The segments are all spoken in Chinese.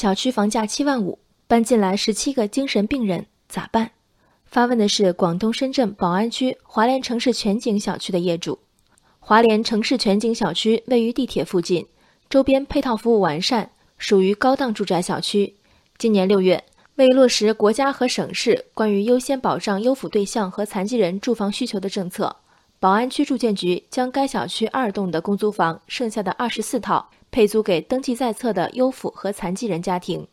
小区房价七万五，搬进来十七个精神病人，咋办？发问的是广东深圳宝安区华联城市全景小区的业主。华联城市全景小区位于地铁附近，周边配套服务完善，属于高档住宅小区。今年六月，为落实国家和省市关于优先保障优抚对象和残疾人住房需求的政策，宝安区住建局将该小区二栋的公租房剩下的二十四套配租给登记在册的优抚和残疾人家庭。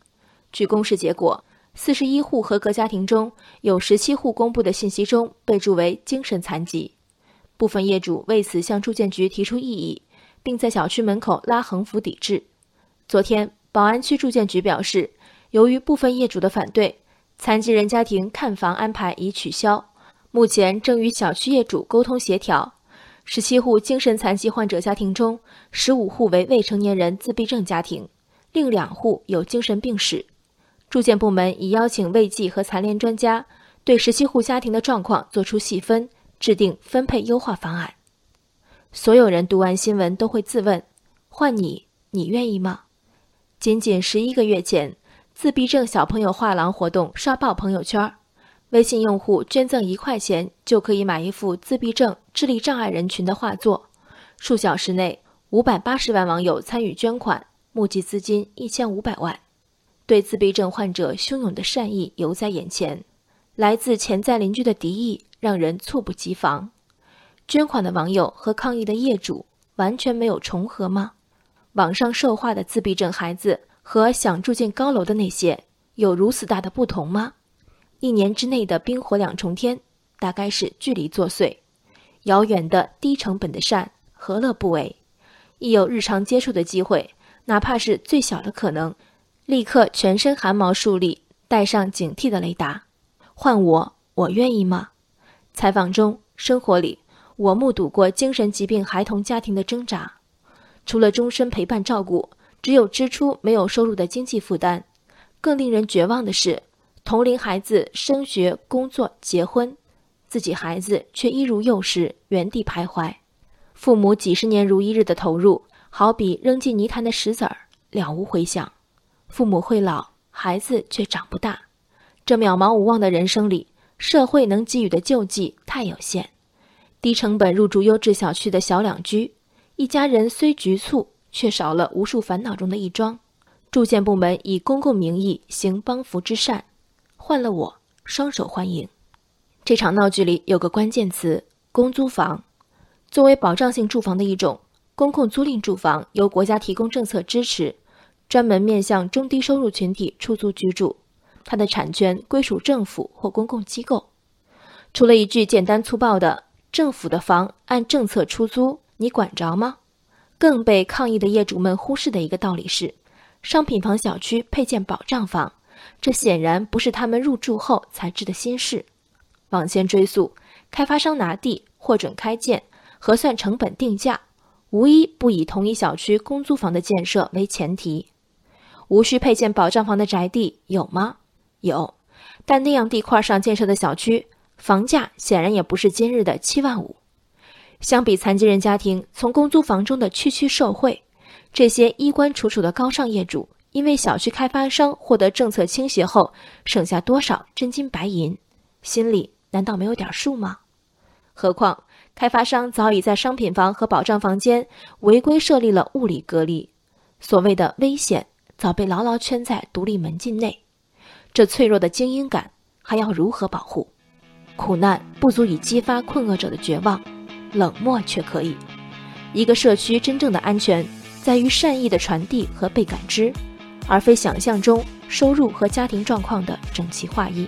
据公示结果。四十一户合格家庭中有十七户公布的信息中备注为精神残疾，部分业主为此向住建局提出异议，并在小区门口拉横幅抵制。昨天，宝安区住建局表示，由于部分业主的反对，残疾人家庭看房安排已取消，目前正与小区业主沟通协调。十七户精神残疾患者家庭中，十五户为未成年人自闭症家庭，另两户有精神病史。住建部门已邀请卫计和残联专家，对十七户家庭的状况作出细分，制定分配优化方案。所有人读完新闻都会自问：换你，你愿意吗？仅仅十一个月前，自闭症小朋友画廊活动刷爆朋友圈，微信用户捐赠一块钱就可以买一幅自闭症、智力障碍人群的画作。数小时内，五百八十万网友参与捐款，募集资金一千五百万。对自闭症患者汹涌的善意犹在眼前，来自潜在邻居的敌意让人猝不及防。捐款的网友和抗议的业主完全没有重合吗？网上受画的自闭症孩子和想住进高楼的那些有如此大的不同吗？一年之内的冰火两重天，大概是距离作祟。遥远的低成本的善，何乐不为？一有日常接触的机会，哪怕是最小的可能。立刻全身汗毛竖立，带上警惕的雷达。换我，我愿意吗？采访中，生活里，我目睹过精神疾病孩童家庭的挣扎。除了终身陪伴照顾，只有支出没有收入的经济负担。更令人绝望的是，同龄孩子升学、工作、结婚，自己孩子却一如幼时原地徘徊。父母几十年如一日的投入，好比扔进泥潭的石子儿，了无回响。父母会老，孩子却长不大。这渺茫无望的人生里，社会能给予的救济太有限。低成本入住优质小区的小两居，一家人虽局促，却少了无数烦恼中的一桩。住建部门以公共名义行帮扶之善，换了我，双手欢迎。这场闹剧里有个关键词：公租房。作为保障性住房的一种，公共租赁住房由国家提供政策支持。专门面向中低收入群体出租居住，它的产权归属政府或公共机构。除了一句简单粗暴的“政府的房按政策出租，你管着吗”，更被抗议的业主们忽视的一个道理是：商品房小区配建保障房，这显然不是他们入住后才知的心事。往前追溯，开发商拿地、获准开建、核算成本定价，无一不以同一小区公租房的建设为前提。无需配建保障房的宅地有吗？有，但那样地块上建设的小区，房价显然也不是今日的七万五。相比残疾人家庭从公租房中的区区受贿，这些衣冠楚楚的高尚业主，因为小区开发商获得政策倾斜后，省下多少真金白银，心里难道没有点数吗？何况开发商早已在商品房和保障房间违规设立了物理隔离，所谓的危险。早被牢牢圈在独立门禁内，这脆弱的精英感还要如何保护？苦难不足以激发困厄者的绝望，冷漠却可以。一个社区真正的安全，在于善意的传递和被感知，而非想象中收入和家庭状况的整齐划一。